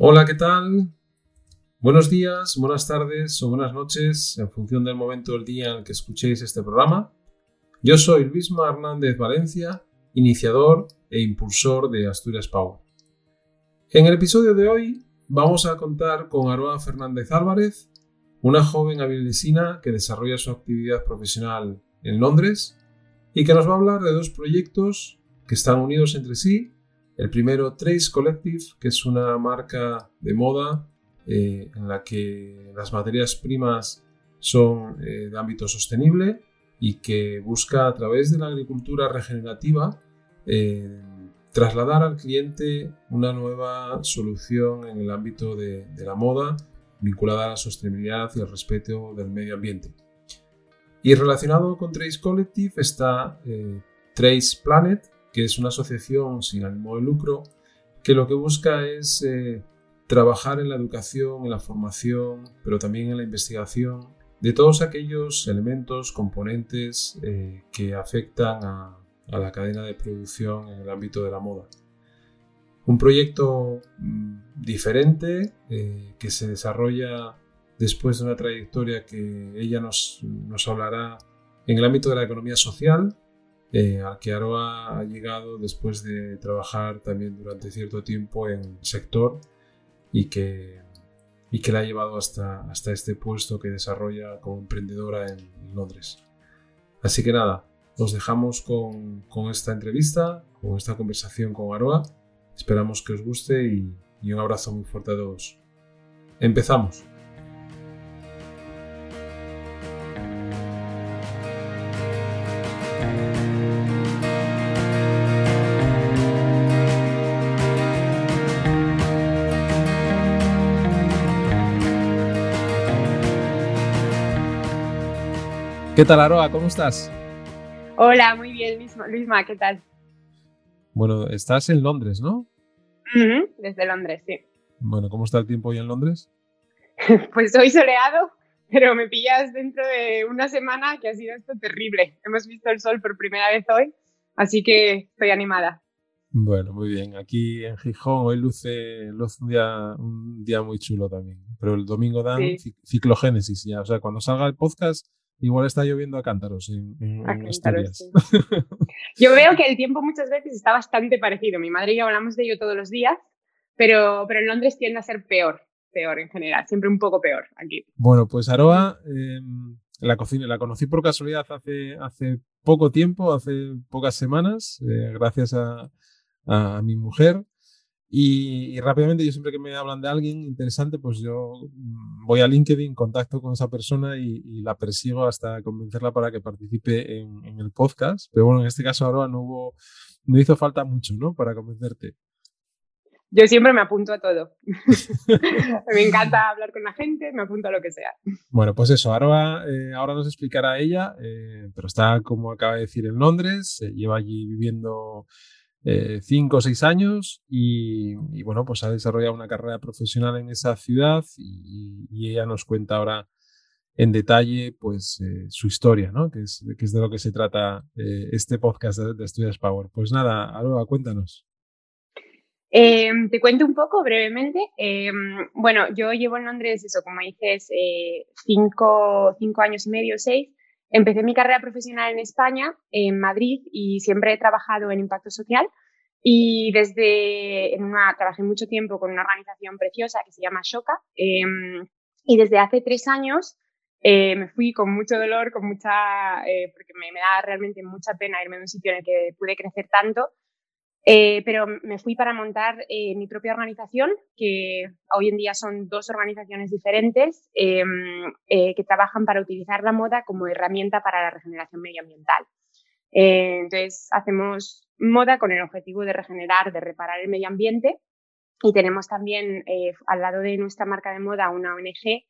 Hola, ¿qué tal? Buenos días, buenas tardes o buenas noches en función del momento del día en que escuchéis este programa. Yo soy Luisma Hernández Valencia, iniciador e impulsor de Asturias Power. En el episodio de hoy vamos a contar con Aroa Fernández Álvarez, una joven avilesina que desarrolla su actividad profesional en Londres y que nos va a hablar de dos proyectos que están unidos entre sí el primero, Trace Collective, que es una marca de moda eh, en la que las materias primas son eh, de ámbito sostenible y que busca a través de la agricultura regenerativa eh, trasladar al cliente una nueva solución en el ámbito de, de, la moda vinculada a la sostenibilidad y al respeto del medio ambiente. Y relacionado con Trace Collective está Trace Planet, que es una asociación sin ánimo de lucro que lo que busca es eh, trabajar en la educación, en la formación, pero también en la investigación de todos aquellos elementos, componentes eh, que afectan a, la cadena de producción en el ámbito de la moda. Un proyecto mm, diferente eh, que se desarrolla después de una trayectoria que ella nos, nos hablará en el ámbito de la economía social, eh, ha llegado después de trabajar también durante cierto tiempo en el sector y que, y que la ha llevado hasta, hasta este puesto que desarrolla como emprendedora en, Londres. Así que nada, nos dejamos con, con, esta entrevista, con esta conversación con Aroa. Esperamos que os guste y, y un abrazo muy fuerte a todos. Empezamos. Tal, Aroa? ¿Cómo estás? Hola, muy bien, Luisma, ¿qué tal? Bueno, estás en Londres, ¿no? desde Londres, sí. Bueno, ¿cómo está el tiempo hoy en Londres? pues hoy soleado, pero me pillas dentro de una semana que ha sido esto terrible. Hemos visto el sol por primera vez hoy, así que estoy animada. Bueno, muy bien. Aquí en Gijón hoy luce, un, día, un día muy chulo también. Pero el domingo dan ciclogénesis ya. O sea, cuando salga el podcast Igual está lloviendo a cántaros en, Yo veo que el tiempo muchas veces está bastante parecido. Mi madre y yo hablamos de ello todos los días, pero, pero en Londres tiende a ser peor, peor en general, siempre un poco peor aquí. Bueno, pues Aroa, em, la, cocina, la conocí por casualidad hace, hace poco tiempo, hace pocas semanas, eh, gracias a, a mi mujer. Y, rápidamente, yo siempre que me hablan de alguien interesante, pues yo mm, voy a LinkedIn, contacto con esa persona y, la persigo hasta convencerla para que participe en, el podcast. Pero bueno, en este caso ahora no hubo, no hizo falta mucho, ¿no? Para convencerte. Yo siempre me apunto a todo. me encanta hablar con la gente, me apunto a lo que sea. Bueno, pues eso, ahora, eh, ahora nos explicará ella, eh, pero está, como acaba de decir, en Londres, lleva allí viviendo eh, cinco o seis años y, bueno, pues ha desarrollado una carrera profesional en esa ciudad y, ella nos cuenta ahora en detalle pues eh, su historia, ¿no? Que es, de lo que se trata eh, este podcast de, Estudios Power. Pues nada, Aroa, cuéntanos. Em, te cuento un poco brevemente. Em, bueno, yo llevo en Londres, eso, como dices, cinco, cinco años y medio, seis. Empecé mi carrera profesional en España, en Madrid, y siempre he trabajado en impacto social. Y desde, en una, trabajé mucho tiempo con una organización preciosa que se llama Shoka. Em, y desde hace tres años eh, me fui con mucho dolor, con mucha, eh, porque me, me, da realmente mucha pena irme de un sitio en el que pude crecer tanto. Eh, pero me fui para montar eh, mi propia organización, que hoy en día son dos organizaciones diferentes em, eh, que trabajan para utilizar la moda como herramienta para la regeneración medioambiental. entonces, hacemos moda con el objetivo de regenerar, de reparar el medio ambiente y tenemos también al lado de nuestra marca de moda una ONG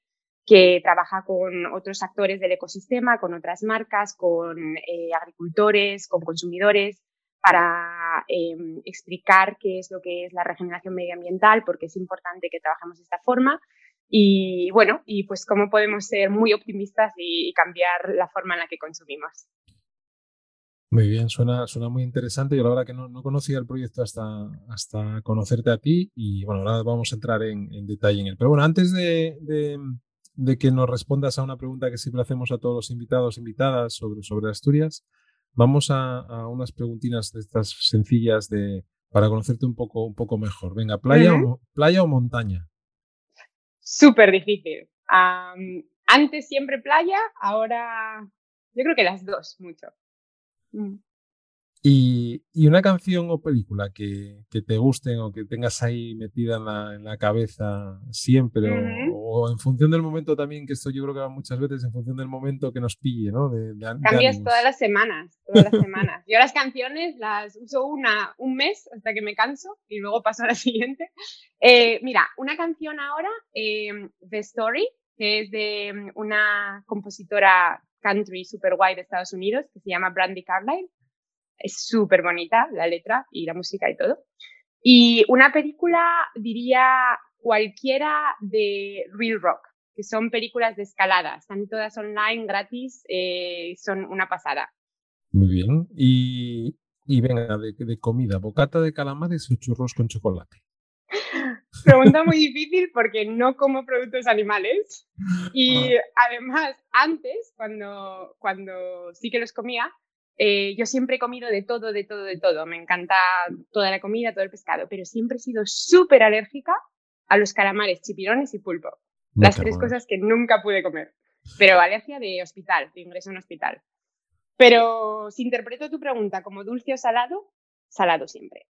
que trabaja con otros actores del ecosistema, con otras marcas, con agricultores, con consumidores, para em, explicar qué es lo que es la regeneración medioambiental, porque es importante que trabajemos de esta forma. Y bueno, y pues cómo podemos ser muy optimistas y, cambiar la forma en la que consumimos. Muy bien, suena, suena muy interesante. Yo la verdad que no, conocía el proyecto hasta, hasta conocerte a ti y bueno, ahora vamos a entrar en, detalle en él. Pero bueno, antes de, que nos respondas a una pregunta que siempre hacemos a todos los invitados, invitadas sobre, sobre Asturias, vamos a, unas preguntinas de estas sencillas de, para conocerte un poco, un poco mejor. Venga, ¿playa, o, playa o montaña? Súper difícil. antes siempre playa, ahora yo creo que las dos mucho. Mm. Y, una canción o película que, te gusten o que tengas ahí metida en la, cabeza siempre, o, en función del momento también, que esto yo creo que va muchas veces en función del momento que nos pille, ¿no? Cambias todas las semanas, todas las semanas. Yo las canciones las uso una, un mes hasta que me canso y luego paso a la siguiente. Eh, mira, una canción ahora, eh, The Story, que es de mm, una compositora country super guay de Estados Unidos que se llama Brandy Carlyle. Es súper bonita la letra y la música y todo. Y una película, diría cualquiera de Real Rock, que son películas de escalada. Están todas online, gratis, eh, son una pasada. Muy bien. Y, y venga, de, de comida, bocata de calamares o churros con chocolate. Pregunta muy difícil porque no como productos animales y ah. además antes, cuando, cuando sí que los comía, eh, yo siempre he comido de todo, de todo, de todo. Me encanta toda la comida, todo el pescado, pero siempre he sido súper alérgica a los calamares, chipirones y pulpo. Las tres cosas que nunca pude comer. Pero alergia de hospital, de ingreso en hospital. Pero si interpreto tu pregunta como dulce o salado, salado siempre.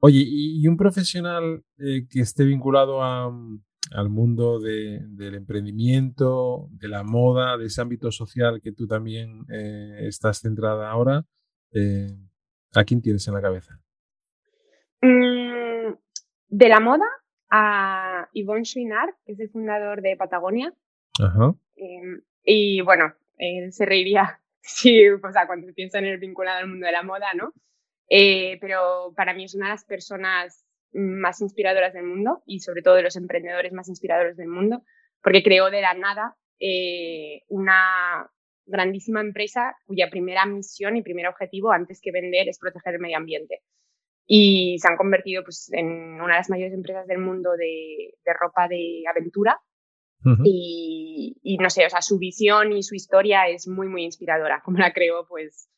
Oye, ¿y, un profesional eh, que esté vinculado mm, al mundo del emprendimiento, de la moda, de ese ámbito social que tú también eh, estás centrada ahora, eh, ¿a quién tienes en la cabeza? Mm, de la moda a Yvonne Chouinard, que es el fundador de Patagonia. Ajá. Em, y bueno, él se reiría sí, o sea, cuando piensa en el vinculado al mundo de la moda, ¿no? Eh, pero para mí es una de las personas más inspiradoras del mundo y sobre todo de los emprendedores más inspiradores del mundo, porque creó de la nada eh, una grandísima empresa cuya primera misión y primer objetivo antes que vender es proteger el medio ambiente. Y se han convertido pues, en una de las mayores empresas del mundo de, de ropa de aventura. y, y, no sé, o sea, su visión y su historia es muy, muy inspiradora. Como la creó, pues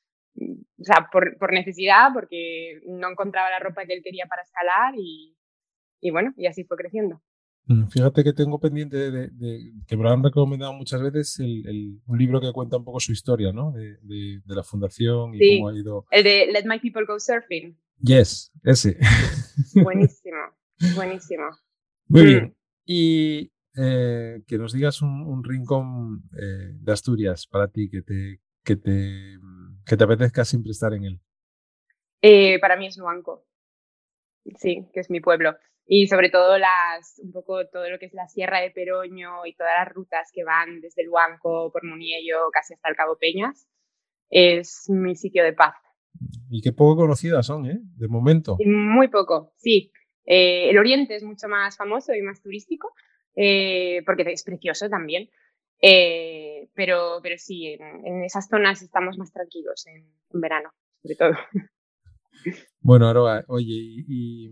o sea, por, por, necesidad, porque no encontraba la ropa que él quería para escalar y, y bueno, y así fue creciendo. Mm, fíjate que tengo pendiente de, que me lo han recomendado muchas veces el, un libro que cuenta un poco su historia, ¿no? De, de la fundación y cómo ha ido. El de Let My People Go Surfing. Yes, ese. Buenísimo, buenísimo. Muy bien. Mm. Y eh, que nos digas un, un rincón eh, de Asturias para ti que te, que te que te apetezca siempre estar en él? Eh, para mí es Luanco. Sí, que es mi pueblo. Y sobre todo las, un poco todo lo que es la Sierra de Peroño y todas las rutas que van desde Luanco por Muniello casi hasta el Cabo Peñas, es mi sitio de paz. Y qué poco conocidas son, ¿eh? De momento. Muy poco, sí. Eh, el Oriente es mucho más famoso y más turístico, eh, porque es precioso también. Eh, pero, pero sí, en, esas zonas estamos más tranquilos en, verano, sobre todo. Bueno, Aroa, oye, ¿y,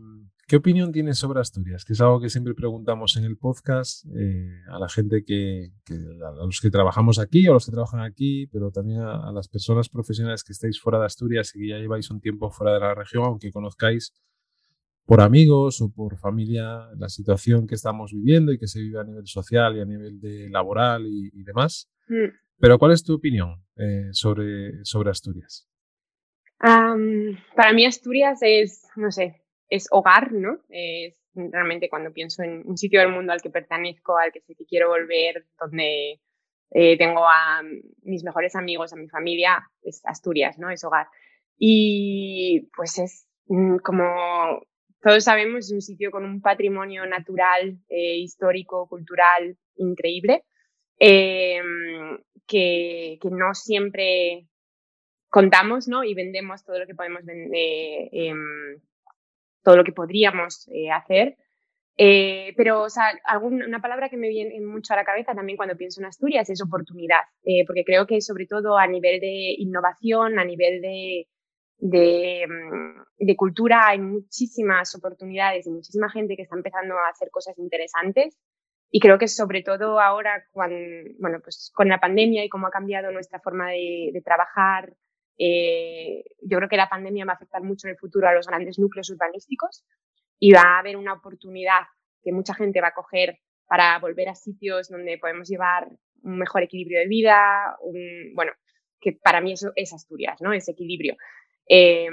qué opinión tienes sobre Asturias? Que es algo que siempre preguntamos en el podcast eh, a la gente que, a los que trabajamos aquí, o a los que trabajan aquí, pero también a, las personas profesionales que estáis fuera de Asturias y que ya lleváis un tiempo fuera de la región, aunque conozcáis por amigos o por familia la situación que estamos viviendo y que se vive a nivel social y a nivel de laboral y, demás. Mm. Pero ¿cuál es tu opinión eh, sobre, sobre Asturias? para mí Asturias es, no sé, es hogar, ¿no? Es realmente cuando pienso en un sitio del mundo al que pertenezco, al que sé que quiero volver, donde eh, tengo a mis mejores amigos, a mi familia, es Asturias, ¿no? Es hogar. Y pues es mm, como todos sabemos, es un sitio con un patrimonio natural, eh, histórico, cultural increíble, em, que, que, no siempre contamos ¿no? y vendemos todo lo que podemos vender, em, todo lo que podríamos eh, hacer. Eh, pero, o sea, una palabra que me viene mucho a la cabeza también cuando pienso en Asturias es oportunidad, eh, porque creo que sobre todo a nivel de innovación, a nivel de, de, mm, de, cultura, hay muchísimas oportunidades y muchísima gente que está empezando a hacer cosas interesantes. Y creo que sobre todo ahora, cuando, bueno, pues con la pandemia y cómo ha cambiado nuestra forma de, de trabajar, eh, yo creo que la pandemia va a afectar mucho en el futuro a los grandes núcleos urbanísticos y va a haber una oportunidad que mucha gente va a coger para volver a sitios donde podemos llevar un mejor equilibrio de vida, un, bueno, que para mí eso es Asturias, ¿no? Ese equilibrio. Eh,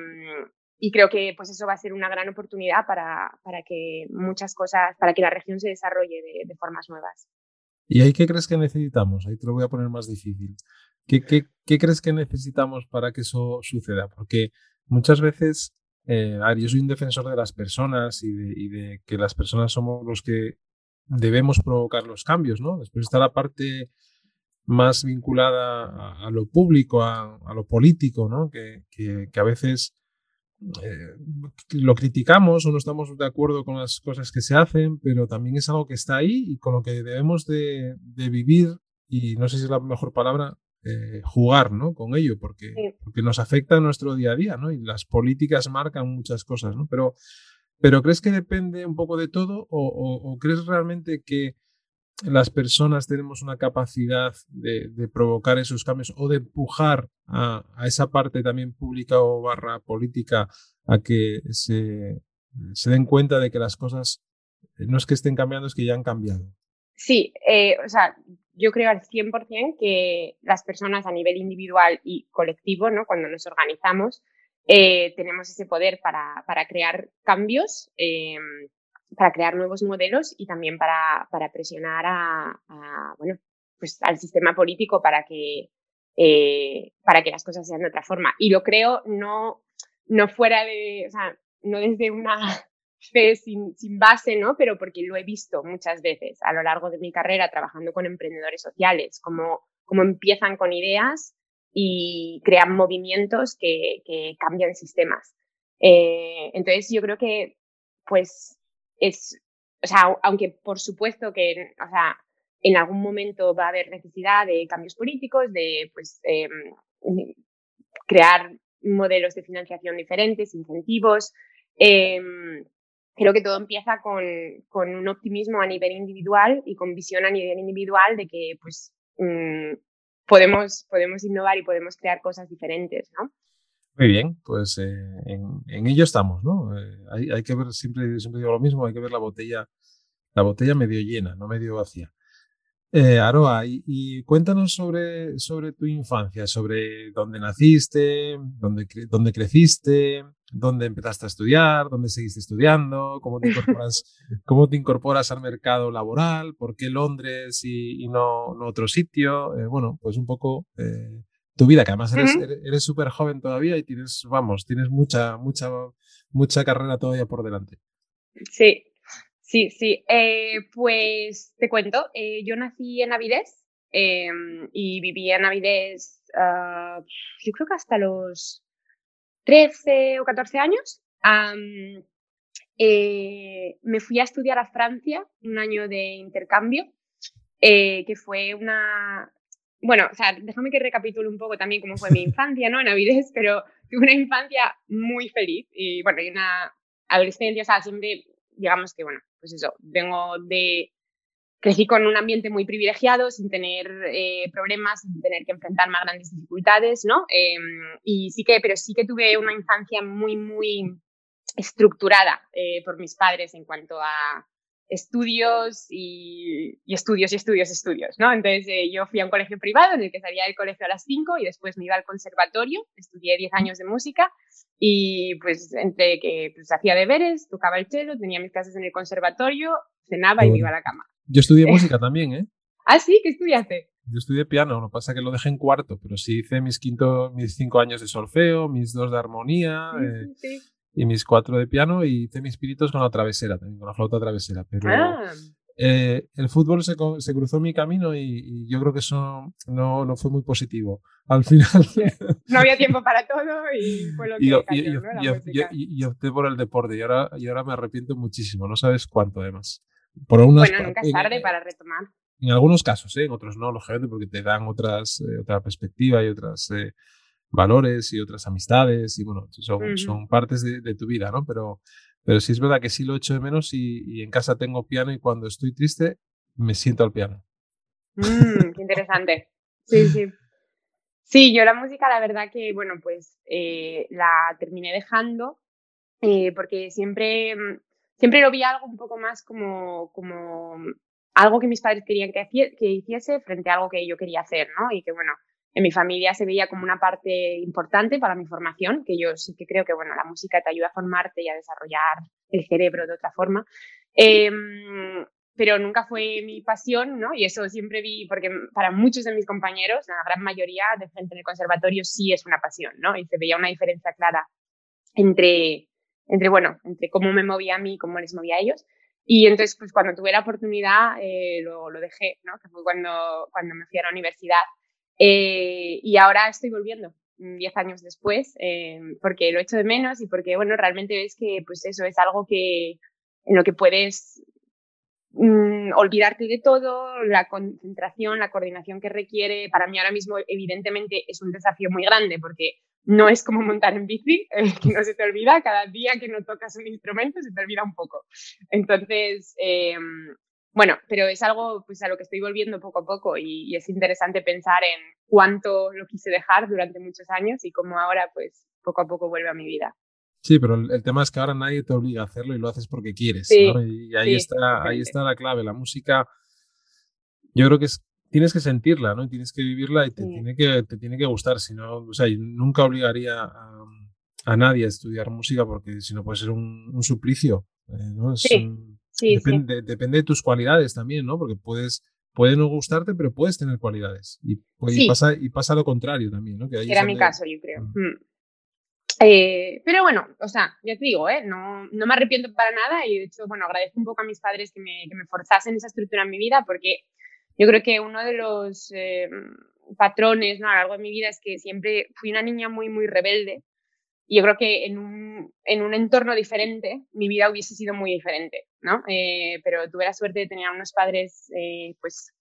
y creo que pues eso va a ser una gran oportunidad para, para que muchas cosas, para que la región se desarrolle de, formas nuevas. ¿Y ahí qué crees que necesitamos? Ahí te lo voy a poner más difícil. ¿Qué, qué, qué crees que necesitamos para que eso suceda? Porque muchas veces eh, yo soy un defensor de las personas y de, y de, que las personas somos los que debemos provocar los cambios, ¿no? Después está la parte más vinculada a, lo público, a, a, lo político, ¿no? Que, que, que a veces eh, lo criticamos o no estamos de acuerdo con las cosas que se hacen, pero también es algo que está ahí y con lo que debemos de, de vivir, y no sé si es la mejor palabra, eh, jugar ¿no? con ello, porque, porque nos afecta en nuestro día a día, ¿no? Y las políticas marcan muchas cosas, ¿no? Pero, pero ¿crees que depende un poco de todo o, crees realmente que las personas tenemos una capacidad de, provocar esos cambios o de empujar a, esa parte también pública o barra política a que se, se den cuenta de que las cosas no es que estén cambiando, es que ya han cambiado? Sí, eh, o sea, yo creo al 100% que las personas a nivel individual y colectivo, ¿no? cuando nos organizamos, eh, tenemos ese poder para, para crear cambios, eh, para crear nuevos modelos y también para, para presionar a, a, bueno, pues al sistema político para que, eh, para que las cosas sean de otra forma. Y lo creo no, no fuera de, o sea, no desde una fe sin, sin, base, ¿no? Pero porque lo he visto muchas veces a lo largo de mi carrera trabajando con emprendedores sociales, como, como empiezan con ideas y crean movimientos que, que cambian sistemas. Eh, entonces yo creo que, pues, es, o sea, aunque por supuesto que, o sea, en algún momento va a haber necesidad de cambios políticos, de, pues, eh, crear modelos de financiación diferentes, incentivos, eh, creo que todo empieza con, con, un optimismo a nivel individual y con visión a nivel individual de que pues mmm, podemos, podemos innovar y podemos crear cosas diferentes, ¿no? Muy bien, pues eh, en, en, ello estamos, ¿no? Eh, hay, hay, que ver, siempre, siempre digo lo mismo, hay que ver la botella, la botella medio llena, no medio vacía. Eh, Aroa, y, cuéntanos sobre, sobre tu infancia, sobre dónde naciste, dónde, dónde creciste, dónde empezaste a estudiar, dónde seguiste estudiando, cómo te incorporas, cómo te incorporas al mercado laboral, por qué Londres y, no, no, otro sitio. Eh, bueno, pues un poco eh, tu vida, que además eres súper joven todavía y tienes, vamos, tienes mucha, mucha, mucha carrera todavía por delante. Sí, Sí, sí. Eh, pues te cuento, eh, yo nací en Avilés eh, y viví en Avilés, uh, yo creo que hasta los 13 o 14 años. Um, me fui a estudiar a Francia, un año de intercambio, que fue una... Bueno, o sea, déjame que recapitule un poco también cómo fue mi infancia, ¿no? En Avilés, pero tuve una infancia muy feliz y, bueno, y una adolescencia, o sea, siempre, digamos que, bueno, pues eso, vengo de, crecí con un ambiente muy privilegiado, sin tener eh, problemas, sin tener que enfrentarme a grandes dificultades, ¿no? Eh, y sí que, pero sí que tuve una infancia muy, muy estructurada eh, por mis padres en cuanto a estudios y, y, estudios y estudios, estudios, ¿no? Entonces eh, yo fui a un colegio privado en el que salía del colegio a las 5 y después me iba al conservatorio, estudié 10 años de música y pues entre que pues, hacía deberes, tocaba el cello, tenía mis clases en el conservatorio, cenaba y me iba a la cama. Yo estudié música también, ¿eh? ¿Ah, sí? ¿Qué estudiaste? Yo estudié piano, lo que pasa es que lo dejé en cuarto, pero sí hice mis, quinto, mis cinco años de solfeo, mis dos de armonía sí, eh, y mis cuatro de piano y hice mis piritos con la travesera, también con la flauta travesera. Pero, ah. eh, el fútbol se, se, cruzó mi camino y, yo creo que eso no, no, fue muy positivo. Al final. no había tiempo para todo y fue lo que. Y, opté por el deporte y ahora, y ahora me arrepiento muchísimo, no sabes cuánto además. Por bueno, nunca es tarde para retomar. En algunos casos, ¿eh? en otros no, lógicamente, porque te dan otras, eh, otra perspectiva y otros eh, valores y otras amistades y bueno, son, son partes de, de, tu vida, ¿no? Pero, pero sí es verdad que sí lo echo de menos y, en casa tengo piano y cuando estoy triste me siento al piano. Mm, qué interesante. Sí, sí. Sí, yo la música, la verdad que, bueno, pues eh, la terminé dejando eh, porque siempre, mm, siempre lo vi algo un poco más como, como algo que mis padres querían que, que hiciese frente a algo que yo quería hacer, ¿no? Y que, bueno, en mi familia se veía como una parte importante para mi formación, que yo sí que creo que, bueno, la música te ayuda a formarte y a desarrollar el cerebro de otra forma. Em, pero nunca fue mi pasión, ¿no? Y eso siempre vi, porque para muchos de mis compañeros, la gran mayoría de gente en el conservatorio sí es una pasión, ¿no? Y se veía una diferencia clara entre, entre bueno, entre cómo me movía a mí y cómo les movía a ellos. Y entonces, pues cuando tuve la oportunidad, eh, lo, lo, dejé, ¿no? Que fue cuando, cuando me fui a la universidad. Eh, y ahora estoy volviendo, mm, diez años después, eh, porque lo echo de menos y porque, bueno, realmente ves que, pues eso es algo que, en lo que puedes mm, olvidarte de todo, la concentración, la coordinación que requiere. Para mí ahora mismo, evidentemente, es un desafío muy grande porque no es como montar en bici, eh, que no se te olvida, cada día que no tocas un instrumento se te olvida un poco. Entonces, eh, bueno, pero es algo pues, a lo que estoy volviendo poco a poco y, es interesante pensar en cuánto lo quise dejar durante muchos años y cómo ahora pues poco a poco vuelve a mi vida. Sí, pero el, tema es que ahora nadie te obliga a hacerlo y lo haces porque quieres. Y ahí, está, ahí está la clave. La música, yo creo que es, tienes que sentirla, ¿no? Y tienes que vivirla y te, tiene, que, te tiene que gustar. Si no, o sea, nunca obligaría a, a, nadie a estudiar música porque si no puede ser un, suplicio. Eh, ¿no? Es depende, depende de tus cualidades también, ¿no? Porque puedes, puede no gustarte, pero puedes tener cualidades. Y, pues, pasa, y pasa lo contrario también, ¿no? Que Era mi caso, yo creo. Mm. Eh, pero bueno, o sea, ya te digo, ¿eh? no, no me arrepiento para nada y de hecho, bueno, agradezco un poco a mis padres que me, que me forzasen esa estructura en mi vida porque yo creo que uno de los eh, patrones ¿no? a lo largo de mi vida es que siempre fui una niña muy, muy rebelde y yo creo que en un, en un entorno diferente mi vida hubiese sido muy diferente, ¿no? Eh, pero tuve la suerte de tener unos padres, eh, pues,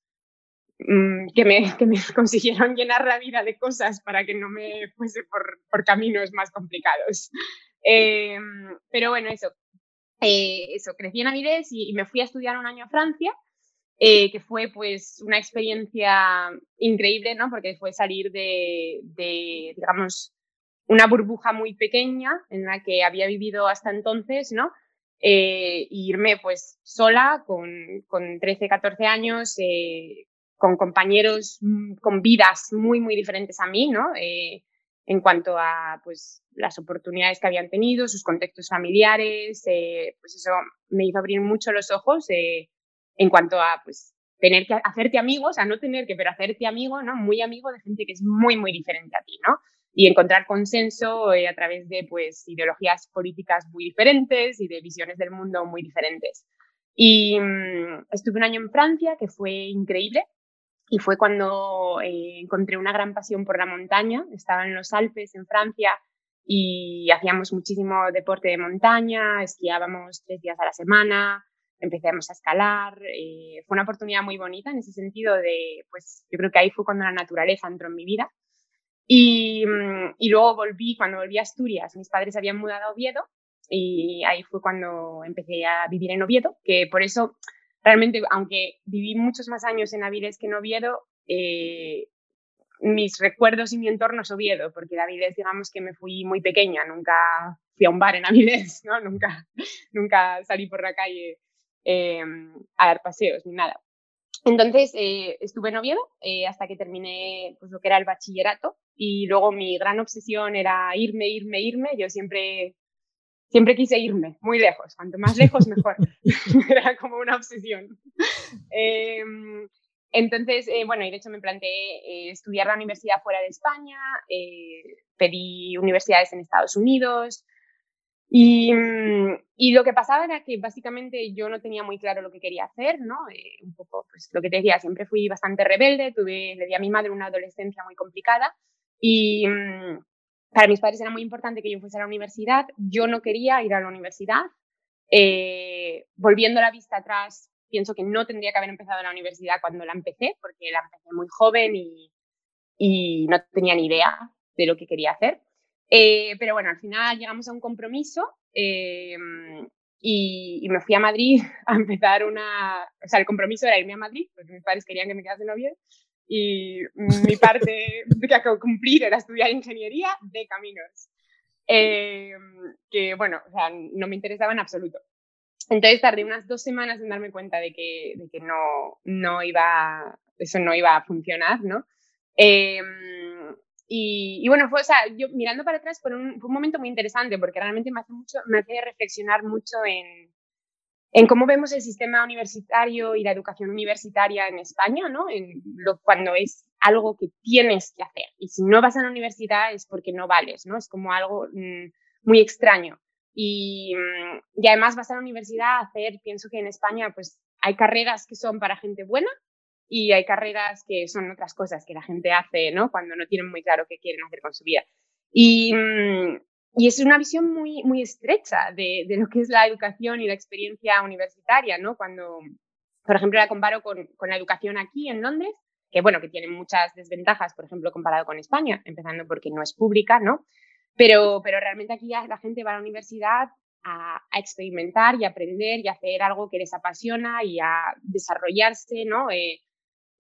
mm, que, me, que me consiguieron llenar la vida de cosas para que no me fuese por, por caminos más complicados. Eh, pero bueno, eso. eso, crecí en Avilés y, me fui a estudiar un año a Francia. que fue pues una experiencia increíble, ¿no? Porque fue salir de, de digamos, una burbuja muy pequeña en la que había vivido hasta entonces, ¿no? Eh, irme pues sola con, con 13, 14 años, eh, con compañeros mm, con vidas muy, muy diferentes a mí, ¿no? Eh, en cuanto a pues las oportunidades que habían tenido, sus contextos familiares, eh, pues eso me hizo abrir mucho los ojos eh, en cuanto a pues tener que hacerte amigos, a no tener que, pero hacerte amigo, ¿no? Muy amigo de gente que es muy, muy diferente a ti, ¿no? Y encontrar consenso eh, a través de pues, ideologías políticas muy diferentes y de visiones del mundo muy diferentes. Y mm, estuve un año en Francia, que fue increíble, y fue cuando eh, encontré una gran pasión por la montaña. Estaba en los Alpes, en Francia, y hacíamos muchísimo deporte de montaña, esquiábamos tres días a la semana, empezamos a escalar. Eh, fue una oportunidad muy bonita en ese sentido de, pues yo creo que ahí fue cuando la naturaleza entró en mi vida y, mm, y, luego volví, cuando volví a Asturias, mis padres habían mudado a Oviedo y ahí fue cuando empecé a vivir en Oviedo, que por eso realmente, aunque viví muchos más años en Avilés que en Oviedo, eh, mis recuerdos y mi entorno es Oviedo, porque de Avilés digamos que me fui muy pequeña, nunca fui a un bar en Avilés, ¿no? nunca, nunca salí por la calle eh, a dar paseos ni nada. Entonces eh, estuve en Oviedo eh, hasta que terminé pues, lo que era el bachillerato y luego mi gran obsesión era irme, irme, irme. Yo siempre, siempre quise irme muy lejos, cuanto más lejos mejor. era como una obsesión. Eh, entonces, eh, bueno, y de hecho me planteé estudiar la universidad fuera de España, pedí universidades en Estados Unidos, Y, mm, y, lo que pasaba era que básicamente yo no tenía muy claro lo que quería hacer, ¿no? Eh, un poco, pues lo que te decía, siempre fui bastante rebelde, tuve, le di a mi madre una adolescencia muy complicada y mm, para mis padres era muy importante que yo fuese a la universidad. Yo no quería ir a la universidad. Eh, volviendo la vista atrás, pienso que no tendría que haber empezado la universidad cuando la empecé, porque la empecé muy joven y, y no tenía ni idea de lo que quería hacer. Eh, pero bueno, al final llegamos a un compromiso eh, y, me fui a Madrid a empezar una... O sea, el compromiso era irme a Madrid, porque mis padres querían que me quedase novia y mi parte que cumplir era estudiar ingeniería de caminos. Eh, que bueno, o sea, no me interesaba en absoluto. Entonces tardé unas dos semanas en darme cuenta de que, de que no, no iba, eso no iba a funcionar, ¿no? Y, bueno, fue, o sea, yo mirando para atrás fue un, fue un momento muy interesante porque realmente me hace, mucho, me hace reflexionar mucho en, en cómo vemos el sistema universitario y la educación universitaria en España, ¿no? En lo, cuando es algo que tienes que hacer. Y si no vas a la universidad es porque no vales, ¿no? Es como algo mm, muy extraño. Y, mm, y, además vas a la universidad a hacer, pienso que en España pues hay carreras que son para gente buena y hay carreras que son otras cosas que la gente hace, ¿no? Cuando no tienen muy claro qué quieren hacer con su vida. Y, mm, y es una visión muy, muy estrecha de, de, lo que es la educación y la experiencia universitaria, ¿no? Cuando, por ejemplo, la comparo con, con la educación aquí en Londres, que bueno, que tiene muchas desventajas, por ejemplo, comparado con España, empezando porque no es pública, ¿no? Pero, pero realmente aquí la gente va a la universidad a, a, experimentar y aprender y hacer algo que les apasiona y a desarrollarse, ¿no? Eh,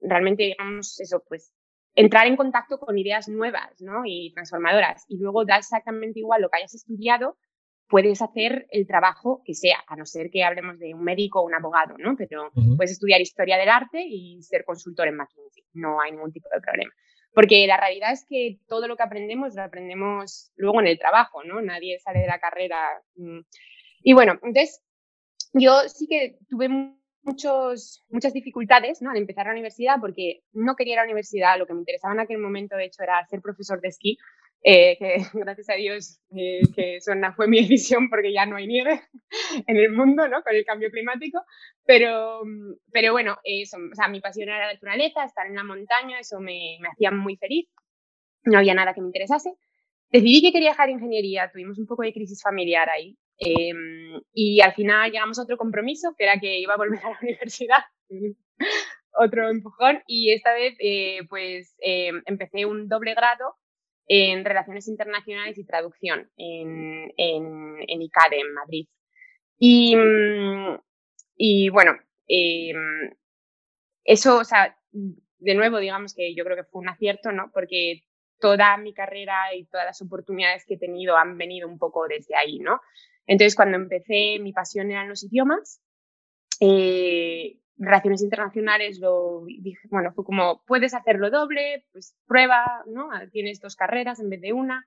realmente, digamos, eso, pues entrar en contacto con ideas nuevas ¿no? y transformadoras. Y luego da exactamente igual lo que hayas estudiado, puedes hacer el trabajo que sea, a no ser que hablemos de un médico o un abogado, ¿no? Pero puedes estudiar historia del arte y ser consultor en McKinsey, no hay ningún tipo de problema. Porque la realidad es que todo lo que aprendemos lo aprendemos luego en el trabajo, ¿no? Nadie sale de la carrera. Mm. Y bueno, entonces yo sí que tuve muchos, muchas dificultades ¿no? al empezar la universidad porque no quería la universidad, lo que me interesaba en aquel momento de hecho era ser profesor de esquí, eh, que gracias a Dios eh, que eso fue mi decisión porque ya no hay nieve en el mundo ¿no? con el cambio climático, pero, pero bueno, eso, o sea, mi pasión era la naturaleza, estar en la montaña, eso me, me hacía muy feliz, no había nada que me interesase. Decidí que quería dejar ingeniería, tuvimos un poco de crisis familiar ahí Em, y al final llegamos a otro compromiso, que era que iba a volver a la universidad, otro empujón, y esta vez eh, pues em, empecé un doble grado en Relaciones Internacionales y Traducción en, en, en ICADE, en Madrid. Y, mm, y bueno, em, eso, o sea, de nuevo, digamos que yo creo que fue un acierto, ¿no? Porque toda mi carrera y todas las oportunidades que he tenido han venido un poco desde ahí, ¿no? Entonces, cuando empecé, mi pasión eran los idiomas. Eh, relaciones internacionales lo dije, bueno, fue como, puedes hacerlo doble, pues prueba, ¿no? Tienes dos carreras en vez de una.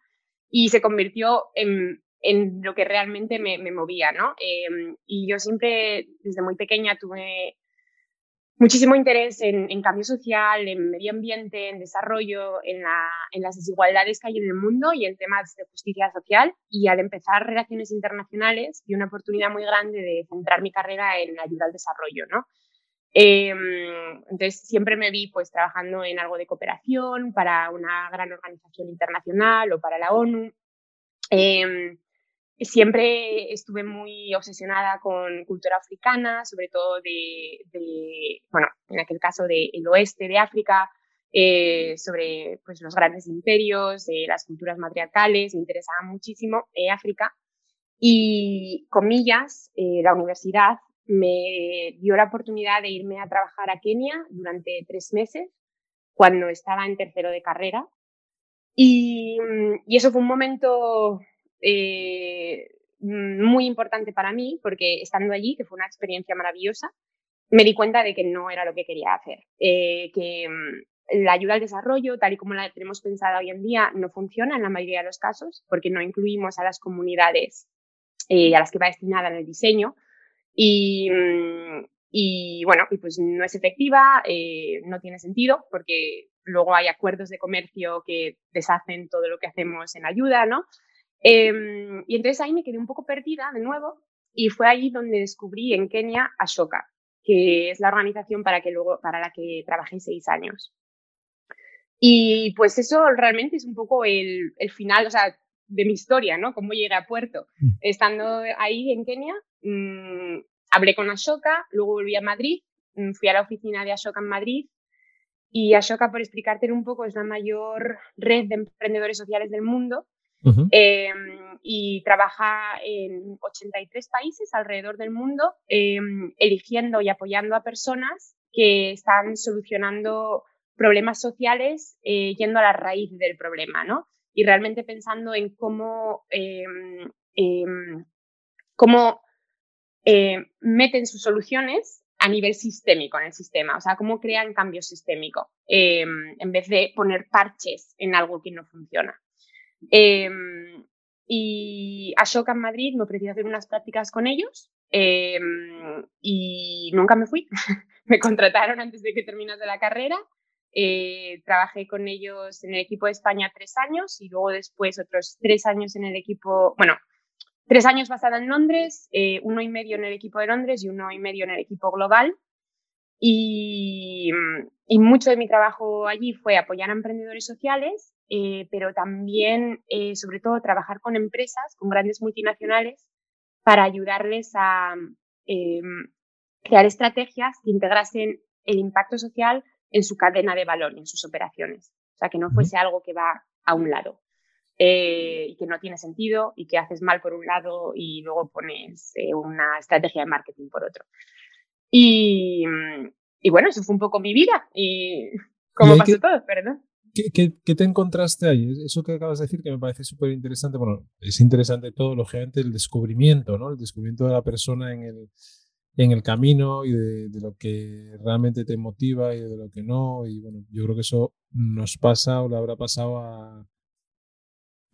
Y se convirtió en, en lo que realmente me, me movía, ¿no? Eh, y yo siempre, desde muy pequeña, tuve muchísimo interés en, en, cambio social, en medio ambiente, en desarrollo, en, la, en, las desigualdades que hay en el mundo y en temas de justicia social. Y al empezar relaciones internacionales, vi una oportunidad muy grande de centrar mi carrera en ayuda al desarrollo, ¿no? Eh, entonces siempre me vi pues trabajando en algo de cooperación para una gran organización internacional o para la ONU. Eh, Siempre estuve muy obsesionada con cultura africana, sobre todo de, bueno, en aquel caso del oeste de África, eh, sobre pues, los grandes imperios, eh, las culturas matriarcales, me interesaba muchísimo eh, África. Y, comillas, eh, la universidad me dio la oportunidad de irme a trabajar a Kenia durante tres meses, cuando estaba en tercero de carrera. Y, y eso fue un momento eh, muy importante para mí, porque estando allí, que fue una experiencia maravillosa, me di cuenta de que no era lo que quería hacer, eh, que mm, la ayuda al desarrollo, tal y como la tenemos pensada hoy en día, no funciona en la mayoría de los casos, porque no incluimos a las comunidades eh, a las que va destinada en el diseño. Y, mm, y bueno, y pues no es efectiva, eh, no tiene sentido, porque luego hay acuerdos de comercio que deshacen todo lo que hacemos en ayuda, ¿no? Em, y entonces ahí me quedé un poco perdida de nuevo y fue ahí donde descubrí en Kenia Ashoka, que es la organización para, que luego, para la que trabajé seis años. Y pues eso realmente es un poco el, el final, o sea, de mi historia, ¿no? Cómo llegué a Puerto. Mm. Estando ahí en Kenia, mmm, hablé con Ashoka, luego volví a Madrid, mmm, fui a la oficina de Ashoka en Madrid y Ashoka, por explicarte un poco, es la mayor red de emprendedores sociales del mundo eh, y trabaja en 83 países alrededor del mundo, eh, eligiendo y apoyando a personas que están solucionando problemas sociales eh, yendo a la raíz del problema, ¿no? Y realmente pensando en cómo, em, em, cómo meten sus soluciones a nivel sistémico en el sistema, o sea, cómo crean cambio sistémico em, en vez de poner parches en algo que no funciona. Em, y Ashoka en Madrid me ofreció hacer unas prácticas con ellos em, y nunca me fui. me contrataron antes de que terminase la carrera. Eh, trabajé con ellos en el equipo de España tres años y luego después otros tres años en el equipo, bueno, Tres años basada en Londres, eh, uno y medio en el equipo de Londres y uno y medio en el equipo global. Y, y mucho de mi trabajo allí fue apoyar a emprendedores sociales, eh, pero también, eh, sobre todo, trabajar con empresas, con grandes multinacionales, para ayudarles a em, crear estrategias que integrasen el impacto social en su cadena de valor y en sus operaciones. O sea, que no fuese algo que va a un lado. Eh, y que no tiene sentido y que haces mal por un lado y luego pones eh, una estrategia de marketing por otro. Y, y, bueno, eso fue un poco mi vida y cómo pasó todo, perdón. ¿Qué, qué, qué, te encontraste ahí? Eso que acabas de decir que me parece súper interesante. Bueno, es interesante todo, lógicamente, el descubrimiento, ¿no? El descubrimiento de la persona en el, en el camino y de, de, lo que realmente te motiva y de lo que no. Y bueno, yo creo que eso nos pasa o le habrá pasado a,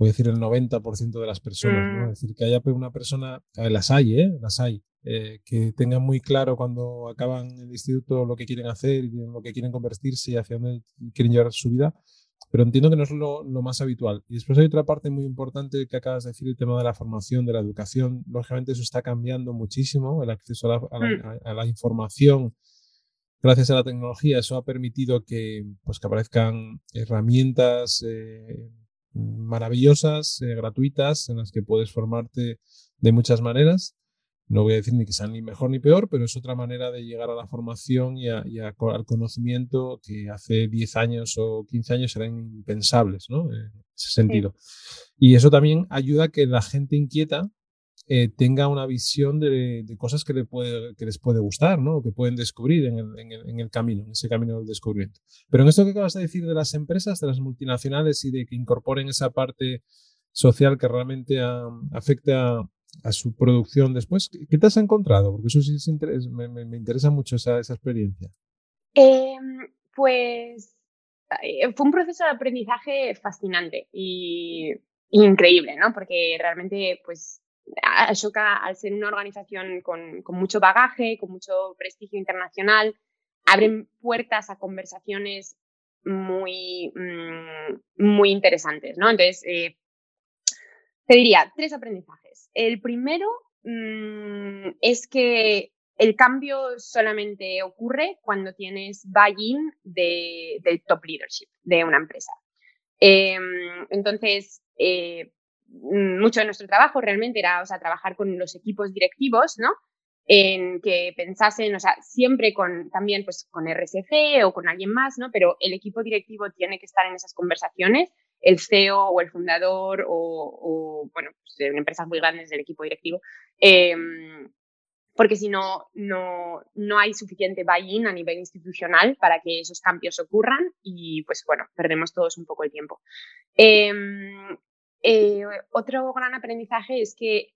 voy a decir el 90% de las personas, ¿no? Mm. Es decir, que haya una persona, las hay, ¿eh? Las hay, eh, que tengan muy claro cuando acaban el instituto lo que quieren hacer, y lo que quieren convertirse y hacia dónde quieren llevar su vida, pero entiendo que no es lo, más habitual. Y después hay otra parte muy importante que acabas de decir, el tema de la formación, de la educación. Lógicamente eso está cambiando muchísimo, el acceso a la, mm. información. Gracias a la tecnología, eso ha permitido que, pues, que aparezcan herramientas, eh, maravillosas, eh, gratuitas, en las que puedes formarte de muchas maneras. No voy a decir ni que sean ni mejor ni peor, pero es otra manera de llegar a la formación y, al conocimiento que hace 10 años o 15 años eran impensables, ¿no? En ese sentido. Y eso también ayuda a que la gente inquieta eh, tenga una visión de, cosas que, le puede, que les puede gustar, ¿no? que pueden descubrir en el, en, el, en el, camino, en ese camino del descubrimiento. Pero en esto que acabas de decir de las empresas, de las multinacionales y de que incorporen esa parte social que realmente a, a, su producción después, ¿qué te has encontrado? Porque eso sí me, interesa mucho esa, esa experiencia. Eh, pues eh, fue un proceso de aprendizaje fascinante y, increíble, ¿no? Porque realmente, pues al ser una organización con, mucho bagaje, con mucho prestigio internacional, abren puertas a conversaciones muy, mm, muy interesantes, ¿no? Entonces, eh, te diría tres aprendizajes. El primero mm, es que el cambio solamente ocurre cuando tienes buy-in del top leadership de una empresa. Em, entonces, eh, mucho de nuestro trabajo realmente era, o sea, trabajar con los equipos directivos, ¿no? En que pensasen, o sea, siempre con, también pues con RSC o con alguien más, ¿no? Pero el equipo directivo tiene que estar en esas conversaciones, el CEO o el fundador o, bueno, pues en empresas muy grandes del equipo directivo, em, porque si no, no, no hay suficiente buy-in a nivel institucional para que esos cambios ocurran y pues bueno, perdemos todos un poco el tiempo. Eh, eh, otro gran aprendizaje es que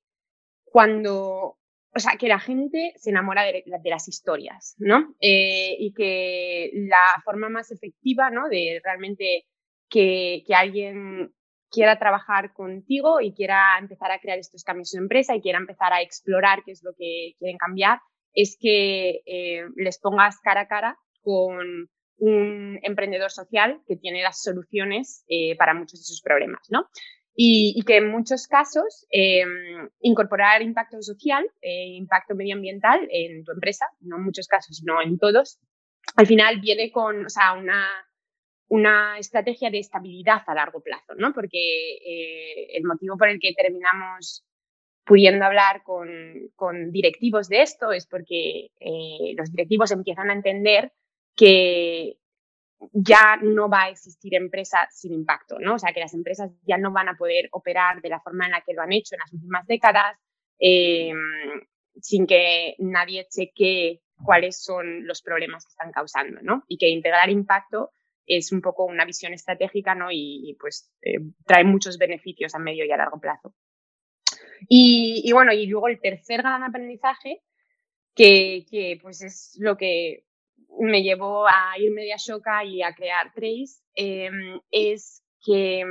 cuando, o sea, que la gente se enamora de, las historias, ¿no? Eh, y que la forma más efectiva, ¿no? De realmente que, alguien quiera trabajar contigo y quiera empezar a crear estos cambios en empresa y quiera empezar a explorar qué es lo que quieren cambiar, es que eh, les pongas cara a cara con un emprendedor social que tiene las soluciones para muchos de sus problemas, ¿no? y, que en muchos casos em, incorporar impacto social, eh, impacto medioambiental en tu empresa, no en muchos casos, no en todos, al final viene con o sea, una, una estrategia de estabilidad a largo plazo, ¿no? Porque eh, el motivo por el que terminamos pudiendo hablar con, con directivos de esto es porque eh, los directivos empiezan a entender que ya no va a existir empresa sin impacto, ¿no? O sea, que las empresas ya no van a poder operar de la forma en la que lo han hecho en las últimas décadas, eh, sin que nadie cheque cuáles son los problemas que están causando, ¿no? Y que integrar impacto es un poco una visión estratégica, ¿no? Y, pues eh, trae muchos beneficios a medio y a largo plazo. Y, y, bueno, y luego el tercer gran aprendizaje, que, pues es lo que me llevó a irme de Ashoka y a crear Trace em, es que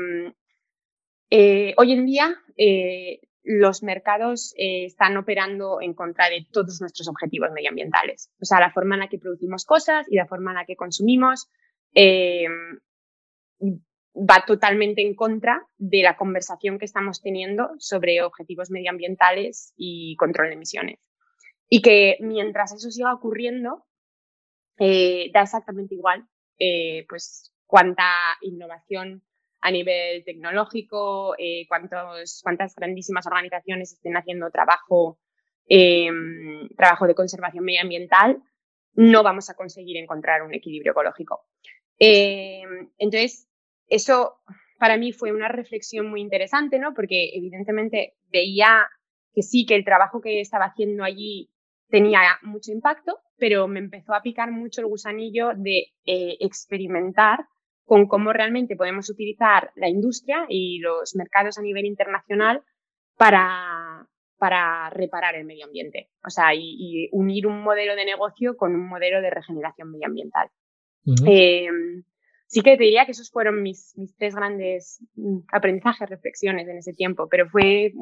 eh, hoy en día eh, los mercados están operando en contra de todos nuestros objetivos medioambientales. O sea, la forma en la que producimos cosas y la forma en la que consumimos em, va totalmente en contra de la conversación que estamos teniendo sobre objetivos medioambientales y control de emisiones. Y que mientras eso siga ocurriendo, eh, da exactamente igual eh, pues cuánta innovación a nivel tecnológico, eh, cuántos, cuántas grandísimas organizaciones estén haciendo trabajo, em, trabajo de conservación medioambiental, no vamos a conseguir encontrar un equilibrio ecológico. Em, entonces, eso para mí fue una reflexión muy interesante, ¿no? Porque evidentemente veía que sí, que el trabajo que estaba haciendo allí tenía mucho impacto, pero me empezó a picar mucho el gusanillo de eh, experimentar con cómo realmente podemos utilizar la industria y los mercados a nivel internacional para reparar el medio ambiente. O sea, y, unir un modelo de negocio con un modelo de regeneración medioambiental. Em, sí que te diría que esos fueron mis, mis tres grandes mm, aprendizajes, reflexiones en ese tiempo, pero fue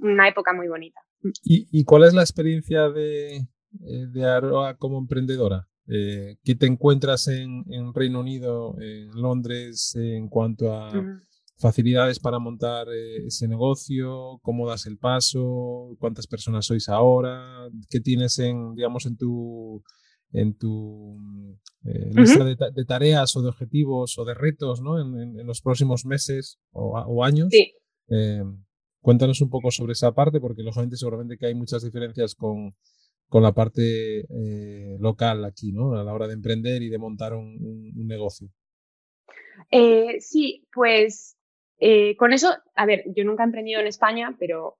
una época muy bonita. ¿Y, cuál es la experiencia de, eh, de Aroa como emprendedora? Eh, ¿Qué te encuentras en, Reino Unido, en Londres, en cuanto a facilidades para montar eh, ese negocio? ¿Cómo das el paso? ¿Cuántas personas sois ahora? ¿Qué tienes en, digamos, en tu, en tu lista de, tareas o de objetivos o de retos ¿no? en, los próximos meses o, años? Sí. Cuéntanos un poco sobre esa parte, porque lógicamente seguramente que hay muchas diferencias con, con la parte eh, local aquí, ¿no? A la hora de emprender y de montar un, negocio. Eh, sí, pues eh, con eso, a ver, yo nunca he emprendido en España, pero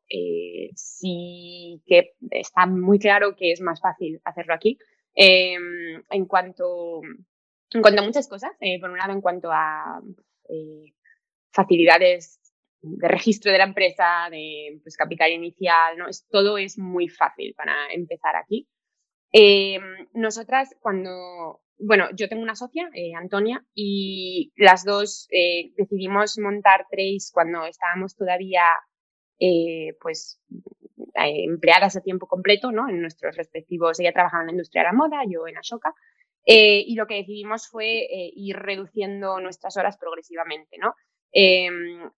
sí que está muy claro que es más fácil hacerlo aquí. Em, en cuanto en cuanto a muchas cosas, por un lado en cuanto a facilidades de registro de la empresa, de pues, capital inicial, ¿no? Es, todo es muy fácil para empezar aquí. Eh, nosotras cuando, bueno, yo tengo una socia, eh, Antonia, y las dos eh, decidimos montar Trace cuando estábamos todavía, pues, empleadas a tiempo completo, ¿no? En nuestros respectivos, ella trabajaba en la industria de la moda, yo en Ashoka, y lo que decidimos fue ir reduciendo nuestras horas progresivamente, ¿no? Eh,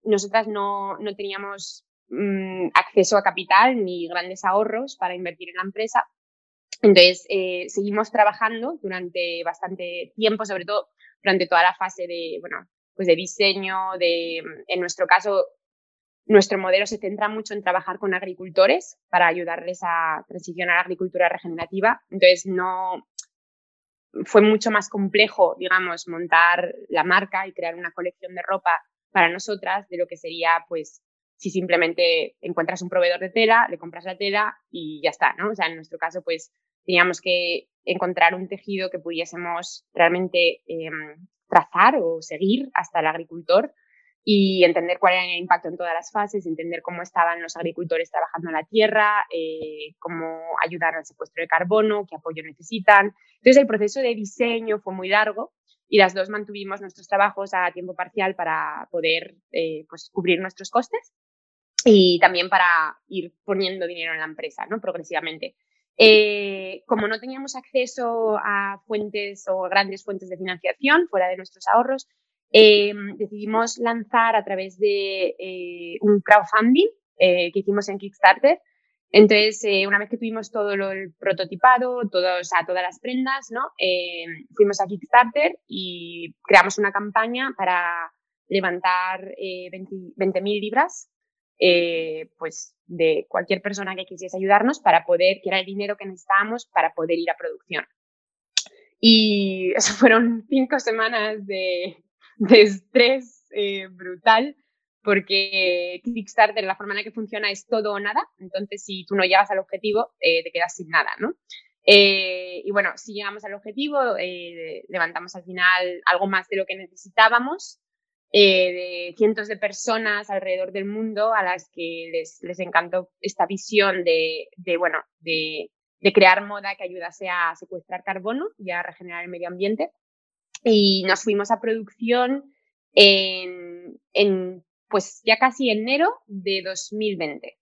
nosotras no, no teníamos mm, acceso a capital ni grandes ahorros para invertir en la empresa. Entonces, eh, seguimos trabajando durante bastante tiempo, sobre todo durante toda la fase de, bueno, pues de diseño, de, en nuestro caso, nuestro modelo se centra mucho en trabajar con agricultores para ayudarles a transicionar a la agricultura regenerativa. Entonces, no, fue mucho más complejo, digamos, montar la marca y crear una colección de ropa para nosotras de lo que sería, pues, si simplemente encuentras un proveedor de tela, le compras la tela y ya está, ¿no? O sea, en nuestro caso, pues, teníamos que encontrar un tejido que pudiésemos realmente em, trazar o seguir hasta el agricultor y entender cuál era el impacto en todas las fases, entender cómo estaban los agricultores trabajando en la tierra, eh, cómo ayudar al secuestro de carbono, qué apoyo necesitan. Entonces, el proceso de diseño fue muy largo y las dos mantuvimos nuestros trabajos a tiempo parcial para poder eh, pues, cubrir nuestros costes y también para ir poniendo dinero en la empresa, ¿no? Progresivamente. Eh, como no teníamos acceso a fuentes o grandes fuentes de financiación fuera de nuestros ahorros, decidimos lanzar a través de un crowdfunding que hicimos en Kickstarter entonces, eh, una vez que tuvimos todo el prototipado, todos, o todas las prendas, ¿no? Eh, fuimos a Kickstarter y creamos una campaña para levantar eh, 20.000 libras, eh, pues de cualquier persona que quisiese ayudarnos para poder, que era el dinero que necesitábamos para poder ir a producción. Y eso fueron cinco semanas de, de estrés brutal porque Kickstarter, la forma en la que funciona es todo o nada, entonces si tú no llegas al objetivo, eh, te quedas sin nada, ¿no? Eh, y bueno, si llegamos al objetivo, eh, levantamos al final algo más de lo que necesitábamos, de cientos de personas alrededor del mundo a las que les, les encantó esta visión de, de bueno, de, de, crear moda que ayudase a secuestrar carbono y a regenerar el medio ambiente. Y nos fuimos a producción en, en pues ya casi enero de 2020.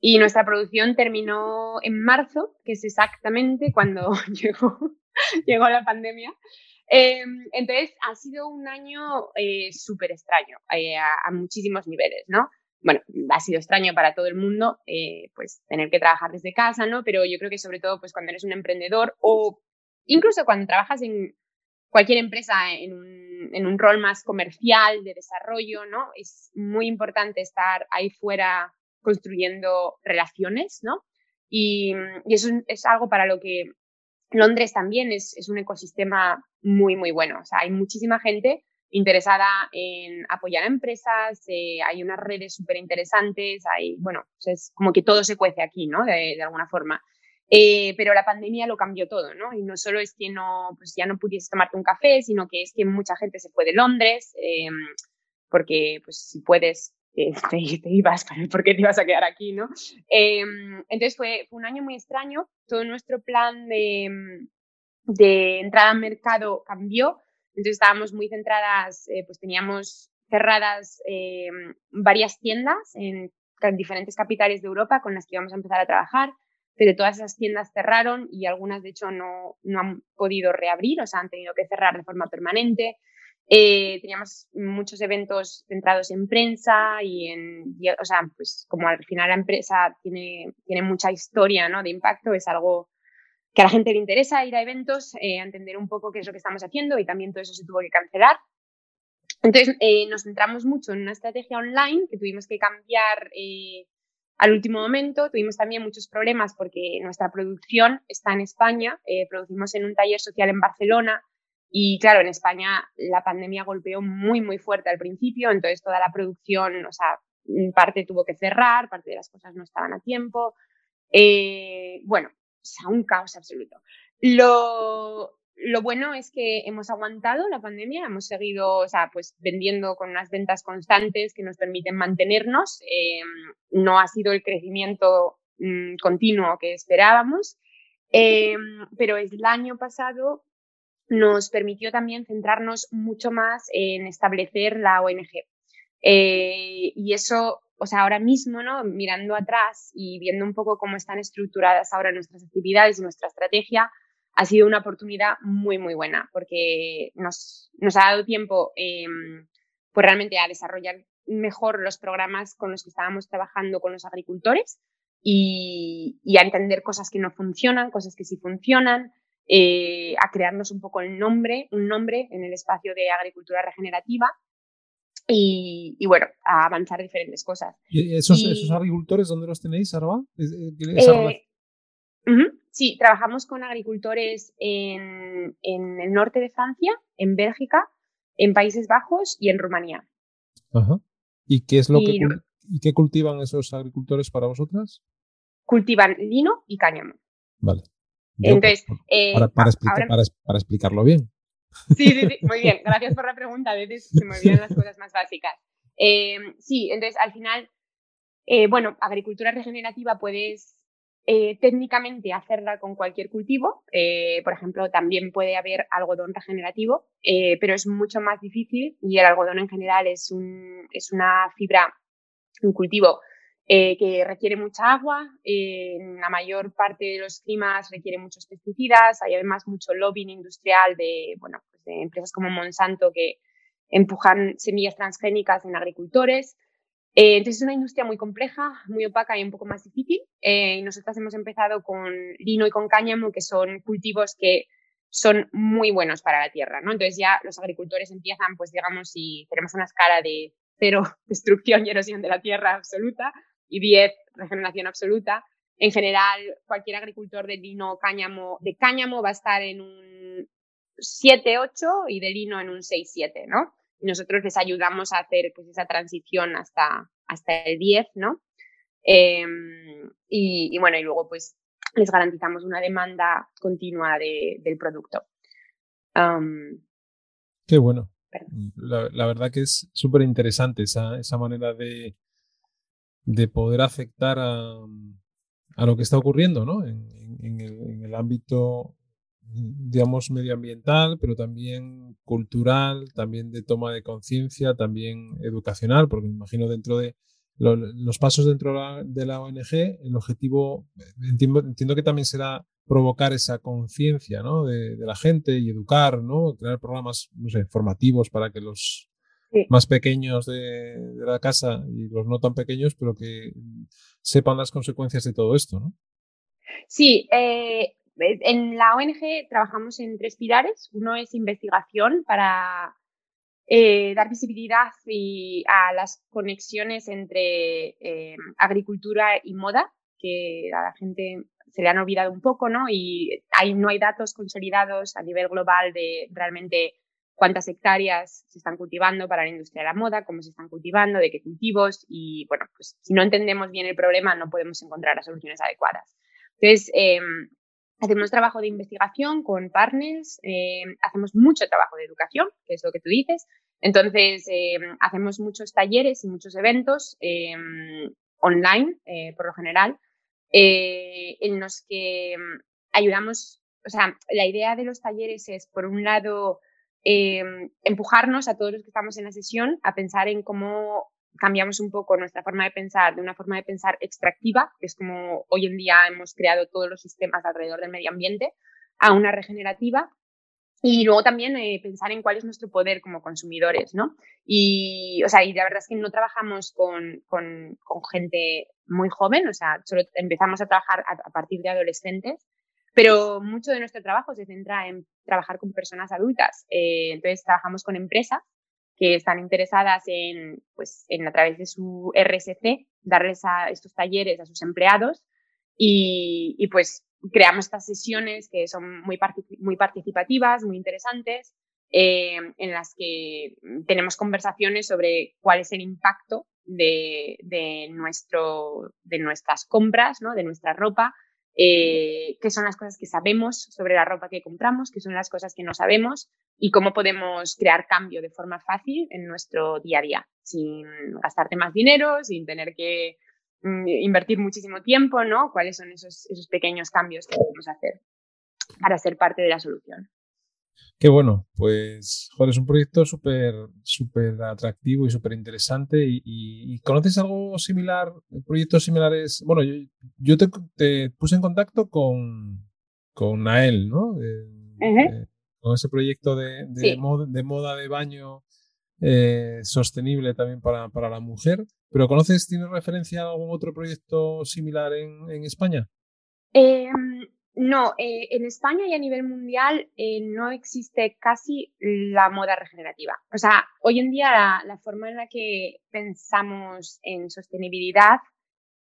Y nuestra producción terminó en marzo, que es exactamente cuando llegó, llegó la pandemia. Em, entonces, ha sido un año eh, súper extraño eh, a, muchísimos niveles, ¿no? Bueno, ha sido extraño para todo el mundo, eh, pues tener que trabajar desde casa, ¿no? Pero yo creo que sobre todo, pues cuando eres un emprendedor o incluso cuando trabajas en cualquier empresa en un, rol más comercial, de desarrollo, ¿no? Es muy importante estar ahí fuera construyendo relaciones, ¿no? Y, eso es algo para lo que Londres también es, un ecosistema muy, muy bueno. O sea, hay muchísima gente interesada en apoyar a empresas, eh, hay unas redes súper interesantes, hay, bueno, es como que todo se cuece aquí, ¿no? De alguna forma. Eh, pero la pandemia lo cambió todo, ¿no? Y no solo es que no, pues ya no pudiese tomarte un café, sino que es que mucha gente se fue de Londres, eh, porque pues si puedes, eh, te, ibas, ¿por qué te ibas a quedar aquí, no? Eh, entonces fue, fue, un año muy extraño, todo nuestro plan de, de entrada al mercado cambió, entonces estábamos muy centradas, eh, pues teníamos cerradas varias tiendas en diferentes capitales de Europa con las que íbamos a empezar a trabajar, pero todas esas tiendas cerraron y algunas de hecho no, no han podido reabrir, o sea, han tenido que cerrar de forma permanente. Eh, teníamos muchos eventos centrados en prensa y en, o sea, pues como al final la empresa tiene, tiene mucha historia, ¿no? De impacto, es algo que a la gente le interesa ir a eventos, eh, entender un poco qué es lo que estamos haciendo y también todo eso se tuvo que cancelar. Entonces, eh, nos centramos mucho en una estrategia online que tuvimos que cambiar eh, al último momento tuvimos también muchos problemas porque nuestra producción está en España, eh, producimos en un taller social en Barcelona y claro, en España la pandemia golpeó muy, muy fuerte al principio, entonces toda la producción, o sea, parte tuvo que cerrar, parte de las cosas no estaban a tiempo. Eh, bueno, o sea, un caos absoluto. Lo bueno es que hemos aguantado la pandemia, hemos seguido, o sea, pues vendiendo con unas ventas constantes que nos permiten mantenernos. Eh, no ha sido el crecimiento mm, continuo que esperábamos, eh, pero el año pasado nos permitió también centrarnos mucho más en establecer la ONG. Eh, y eso, o sea, ahora mismo, ¿no? Mirando atrás y viendo un poco cómo están estructuradas ahora nuestras actividades y nuestra estrategia, ha sido una oportunidad muy, muy buena porque nos, nos ha dado tiempo eh, pues realmente a desarrollar mejor los programas con los que estábamos trabajando con los agricultores y, y a entender cosas que no funcionan, cosas que sí funcionan, eh, a crearnos un poco el nombre, un nombre en el espacio de agricultura regenerativa y, y, bueno, a avanzar diferentes cosas. ¿Y esos, esos agricultores dónde los tenéis, Arba? Eh, Sí, trabajamos con agricultores en, en, el norte de Francia, en Bélgica, en Países Bajos y en Rumanía. Ajá. ¿Y qué es lo que ¿y qué cultivan esos agricultores para vosotras? Cultivan lino y cáñamo. Vale. Entonces, eh, para, para, para, explicarlo bien. Sí, sí, sí, muy bien. Gracias por la pregunta. A veces se me olvidan las cosas más básicas. Eh, sí, entonces al final, eh, bueno, agricultura regenerativa puedes eh, técnicamente hacerla con cualquier cultivo. Eh, por ejemplo, también puede haber algodón regenerativo, eh, pero es mucho más difícil y el algodón en general es, un, es una fibra, un cultivo que requiere mucha agua. en la mayor parte de los climas requiere muchos pesticidas. Hay además mucho lobbying industrial de, bueno, pues de empresas como Monsanto que empujan semillas transgénicas en agricultores. Eh, entonces es una industria muy compleja, muy opaca y un poco más difícil. Eh, nosotras hemos empezado con lino y con cáñamo, que son cultivos que son muy buenos para la tierra, ¿no? Entonces ya los agricultores empiezan, pues digamos, si tenemos una escala de cero destrucción y erosión de la tierra absoluta y 10 regeneración absoluta, en general cualquier agricultor de lino cáñamo, de cáñamo va a estar en un 7-8 y de lino en un 6-7, ¿no? Nosotros les ayudamos a hacer pues esa transición hasta, hasta el 10, ¿no? Em, y, bueno, y luego pues les garantizamos una demanda continua del producto. Qué bueno. La, verdad que es súper interesante esa, esa, manera de, de poder afectar a, a, lo que está ocurriendo ¿no? en, en, el, en, el, ámbito, digamos, medioambiental, pero también cultural, también de toma de conciencia, también educacional, porque me imagino dentro de los pasos dentro de la ONG, el objetivo, entiendo, entiendo que también será provocar esa conciencia ¿no? de, la gente y educar, ¿no? crear programas no sé, formativos para que los más pequeños de, la casa y los no tan pequeños, pero que sepan las consecuencias de todo esto. ¿no? Sí, eh, en la ONG trabajamos en tres pilares. Uno es investigación para eh, dar visibilidad a las conexiones entre eh, agricultura y moda, que a la gente se le han olvidado un poco, ¿no? Y hay, no hay datos consolidados a nivel global de realmente cuántas hectáreas se están cultivando para la industria de la moda, cómo se están cultivando, de qué cultivos y, bueno, pues si no entendemos bien el problema no podemos encontrar las soluciones adecuadas. Entonces, eh, Hacemos trabajo de investigación con partners, eh, hacemos mucho trabajo de educación, que es lo que tú dices. Entonces, eh, hacemos muchos talleres y muchos eventos eh, online, por lo general, en los que ayudamos, o sea, la idea de los talleres es, por un lado, empujarnos a todos los que estamos en la sesión a pensar en cómo cambiamos un poco nuestra forma de pensar de una forma de pensar extractiva, que es como hoy en día hemos creado todos los sistemas alrededor del medio ambiente, a una regenerativa. Y luego también eh, pensar en cuál es nuestro poder como consumidores, ¿no? Y, o sea, y la verdad es que no trabajamos con, con, gente muy joven, o sea, solo empezamos a trabajar a, partir de adolescentes, pero mucho de nuestro trabajo se centra en trabajar con personas adultas. Eh, entonces, trabajamos con empresas que están interesadas en, pues, en a través de su RSC, darles a estos talleres a sus empleados y, pues creamos estas sesiones que son muy, muy participativas, muy interesantes, eh, en las que tenemos conversaciones sobre cuál es el impacto de, de, nuestro, de nuestras compras, ¿no? de nuestra ropa, eh, qué son las cosas que sabemos sobre la ropa que compramos, qué son las cosas que no sabemos y cómo podemos crear cambio de forma fácil en nuestro día a día, sin gastarte más dinero, sin tener que mm, invertir muchísimo tiempo, ¿no? ¿Cuáles son esos, esos pequeños cambios que podemos hacer para ser parte de la solución? Qué bueno, pues joder, es un proyecto súper súper atractivo y súper interesante. Y, conoces algo similar, proyectos similares? Bueno, yo, te, puse en contacto con, con Nael, ¿no? con ese proyecto de, de, moda, de baño eh, sostenible también para, para, la mujer. ¿Pero conoces, tienes referencia a algún otro proyecto similar en, en España? No, eh, en España y a nivel mundial eh, no existe casi la moda regenerativa. O sea, hoy en día la, forma en la que pensamos en sostenibilidad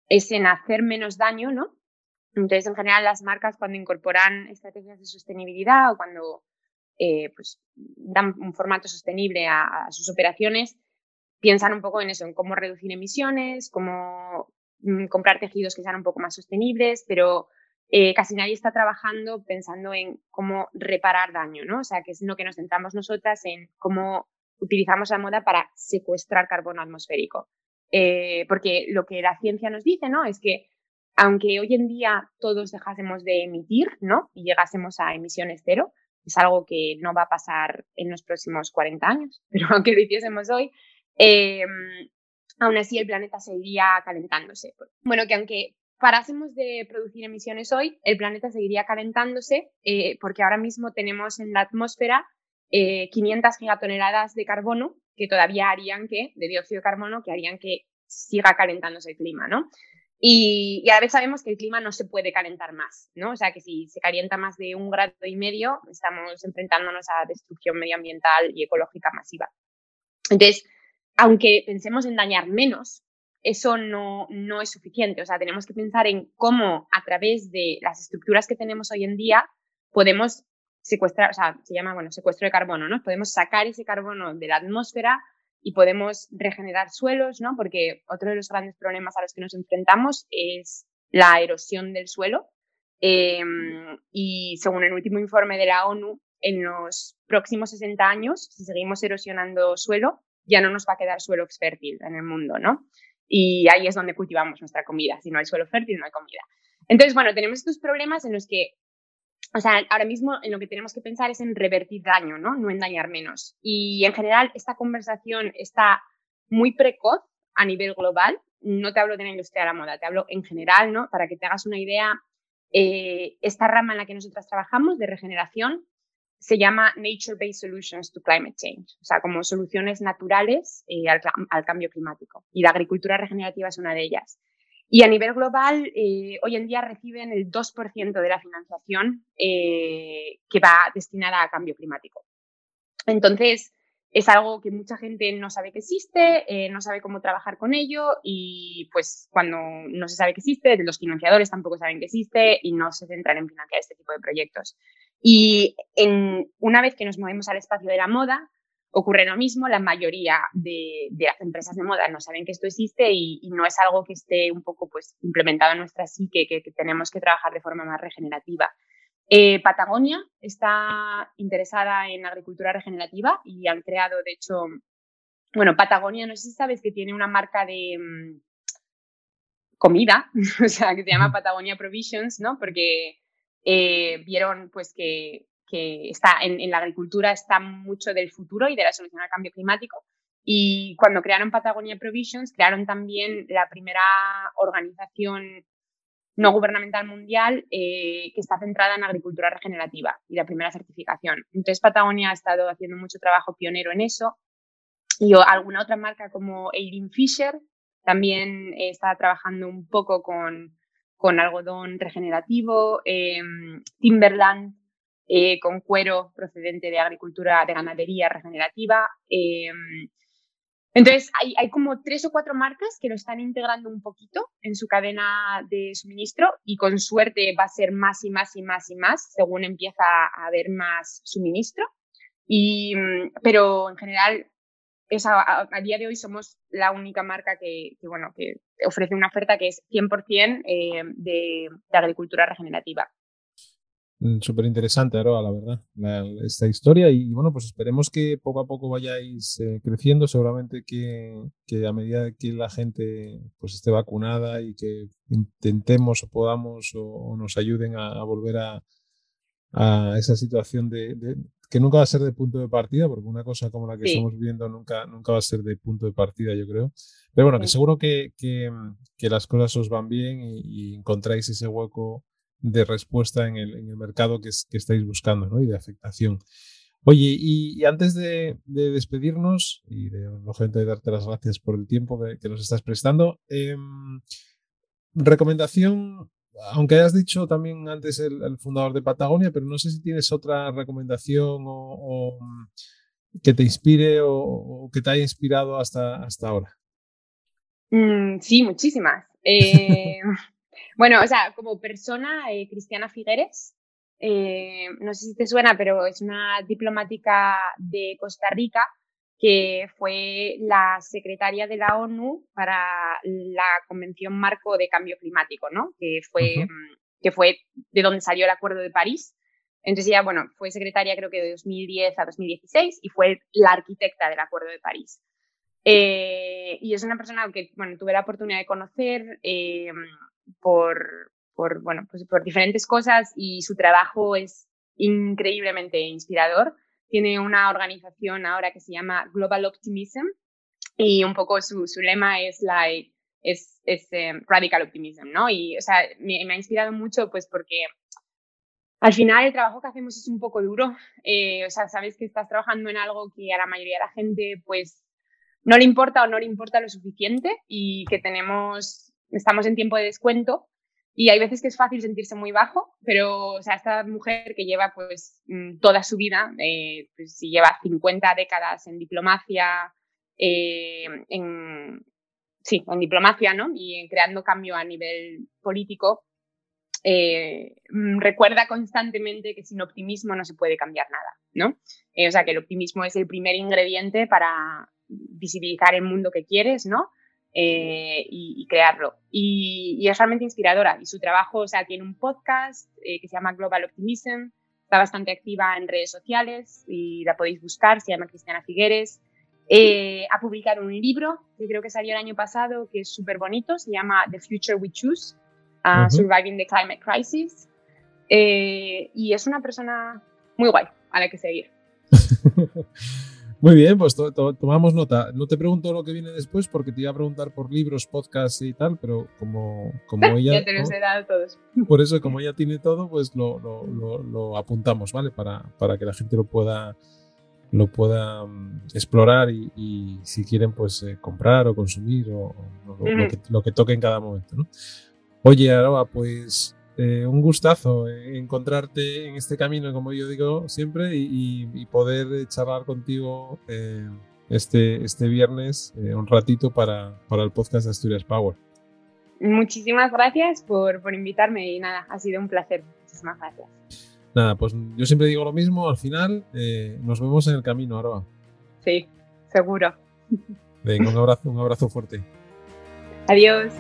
es en hacer menos daño, ¿no? Entonces, en general, las marcas cuando incorporan estrategias de sostenibilidad o cuando eh, pues, dan un formato sostenible a, a, sus operaciones, piensan un poco en eso, en cómo reducir emisiones, cómo mm, comprar tejidos que sean un poco más sostenibles, pero eh, casi nadie está trabajando pensando en cómo reparar daño, ¿no? O sea, que es lo que nos centramos nosotras en cómo utilizamos la moda para secuestrar carbono atmosférico. Eh, porque lo que la ciencia nos dice, ¿no? Es que aunque hoy en día todos dejásemos de emitir, ¿no? Y llegásemos a emisiones cero, es algo que no va a pasar en los próximos 40 años, pero aunque lo hiciésemos hoy, eh, aún así el planeta seguiría calentándose. Bueno, que aunque parásemos de producir emisiones hoy, el planeta seguiría calentándose eh, porque ahora mismo tenemos en la atmósfera 500 gigatoneladas de carbono que todavía harían que, de dióxido de carbono, que harían que siga calentándose el clima, ¿no? Y, y, a la vez sabemos que el clima no se puede calentar más, ¿no? O sea, que si se calienta más de un grado y medio, estamos enfrentándonos a destrucción medioambiental y ecológica masiva. Entonces, aunque pensemos en dañar menos, eso no, no es suficiente. O sea, tenemos que pensar en cómo a través de las estructuras que tenemos hoy en día podemos secuestrar, o sea, se llama, bueno, secuestro de carbono, ¿no? Podemos sacar ese carbono de la atmósfera y podemos regenerar suelos, ¿no? Porque otro de los grandes problemas a los que nos enfrentamos es la erosión del suelo. Em, y según el último informe de la ONU, en los próximos 60 años, si seguimos erosionando suelo, ya no nos va a quedar suelo fértil en el mundo, ¿no? Y ahí es donde cultivamos nuestra comida. Si no hay suelo fértil, no hay comida. Entonces, bueno, tenemos estos problemas en los que o sea, ahora mismo en lo que tenemos que pensar es en revertir daño, ¿no? No en dañar menos. Y en general, esta conversación está muy precoz a nivel global. No te hablo de la industria de la moda, te hablo en general, ¿no? Para que te hagas una idea, eh, esta rama en la que nosotras trabajamos de regeneración se llama Nature-Based Solutions to Climate Change, o sea, como soluciones naturales eh, al, al cambio climático. Y la agricultura regenerativa es una de ellas. Y a nivel global, eh, hoy en día reciben el 2% de la financiación eh, que va destinada a cambio climático. Entonces, es algo que mucha gente no sabe que existe, eh, no sabe cómo trabajar con ello y pues cuando no se sabe que existe, los financiadores tampoco saben que existe y no se centran en financiar este tipo de proyectos. Y en, una vez que nos movemos al espacio de la moda, Ocurre lo mismo, la mayoría de, las empresas de moda no saben que esto existe y, no es algo que esté un poco pues, implementado en nuestra psique, que, tenemos que trabajar de forma más regenerativa. Eh, Patagonia está interesada en agricultura regenerativa y han creado, de hecho, bueno, Patagonia, no sé si sabes que tiene una marca de mm, comida, o sea, que se llama Patagonia Provisions, ¿no? Porque eh, vieron pues que que está en, la agricultura está mucho del futuro y de la solución al cambio climático. Y cuando crearon Patagonia Provisions, crearon también la primera organización no gubernamental mundial eh, que está centrada en agricultura regenerativa y la primera certificación. Entonces Patagonia ha estado haciendo mucho trabajo pionero en eso y alguna otra marca como Eileen Fisher también está trabajando un poco con, con algodón regenerativo. Eh, Timberland eh, con cuero procedente de agricultura, de ganadería regenerativa. Entonces, hay, como tres o cuatro marcas que lo están integrando un poquito en su cadena de suministro y con suerte va a ser más y más y más y más según empieza a haber más suministro. Y, pero en general, a, a, día de hoy somos la única marca que, que, bueno, que ofrece una oferta que es 100% eh, de, de agricultura regenerativa. Mm, Súper interesante, Aroa, la verdad, esta historia. Y bueno, pues esperemos que poco a poco vayáis eh, creciendo. Seguramente que, que, a medida que la gente pues esté vacunada y que intentemos o podamos o, nos ayuden a, volver a, a, esa situación de, que nunca va a ser de punto de partida, porque una cosa como la que estamos viendo nunca, nunca va a ser de punto de partida, yo creo. Pero bueno, que seguro que, que, que, las cosas os van bien y, y encontráis ese hueco de respuesta en el, en el mercado que, que, estáis buscando ¿no? y de afectación. Oye, y, antes de, de, despedirnos y de, lógicamente, de darte las gracias por el tiempo que, nos estás prestando, eh, recomendación, aunque hayas dicho también antes el, fundador de Patagonia, pero no sé si tienes otra recomendación o, o que te inspire o, o, que te haya inspirado hasta, hasta ahora. Mm, sí, muchísimas. Eh, Bueno, o sea, como persona, eh, Cristiana Figueres, eh, no sé si te suena, pero es una diplomática de Costa Rica que fue la secretaria de la ONU para la Convención Marco de Cambio Climático, ¿no? Que fue, mm, que fue de donde salió el Acuerdo de París. Entonces ella, bueno, fue secretaria creo que de 2010 a 2016 y fue la arquitecta del Acuerdo de París. Eh, y es una persona que, bueno, tuve la oportunidad de conocer por, por, bueno, pues por diferentes cosas y su trabajo es increíblemente inspirador. Tiene una organización ahora que se llama Global Optimism y un poco su, su lema es like, es, es em, radical optimism, ¿no? Y, o sea, me, me, ha inspirado mucho pues porque al final el trabajo que hacemos es un poco duro. Eh, o sea, sabes que estás trabajando en algo que a la mayoría de la gente pues no le importa o no le importa lo suficiente y que tenemos, estamos en tiempo de descuento y hay veces que es fácil sentirse muy bajo, pero o sea, esta mujer que lleva pues mm, toda su vida, eh, pues si lleva 50 décadas en diplomacia, eh, en, sí, en diplomacia, ¿no? Y en creando cambio a nivel político, eh, mm, recuerda constantemente que sin optimismo no se puede cambiar nada, ¿no? Eh, o sea, que el optimismo es el primer ingrediente para visibilizar el mundo que quieres, ¿no? Eh, y, crearlo. Y, es realmente inspiradora. Y su trabajo, o sea, tiene un podcast que se llama Global Optimism, está bastante activa en redes sociales y la podéis buscar, se llama Cristiana Figueres. ha publicado un libro que creo que salió el año pasado, que es súper bonito, se llama The Future We Choose, Surviving the Climate Crisis. Eh, y es una persona muy guay a la que seguir. Muy bien, pues tomamos nota. No te pregunto lo que viene después porque te iba a preguntar por libros, podcasts y tal, pero como, como ella... ya dado todos. Por eso, como ella tiene todo, pues lo, lo, lo, apuntamos, ¿vale? Para, para, que la gente lo pueda, lo pueda mm, explorar y, si quieren, pues eh, comprar o consumir o, que, lo, que, toque en cada momento, ¿no? Oye, Aroa, pues eh, un gustazo encontrarte en este camino, como yo digo siempre, y, poder charlar contigo eh, este, este viernes eh, un ratito para, para, el podcast de Asturias Power. Muchísimas gracias por, por invitarme y nada, ha sido un placer. Muchísimas gracias. Nada, pues yo siempre digo lo mismo, al final nos vemos en el camino, Aroa. Sí, seguro. Venga, un abrazo, un abrazo fuerte. Adiós.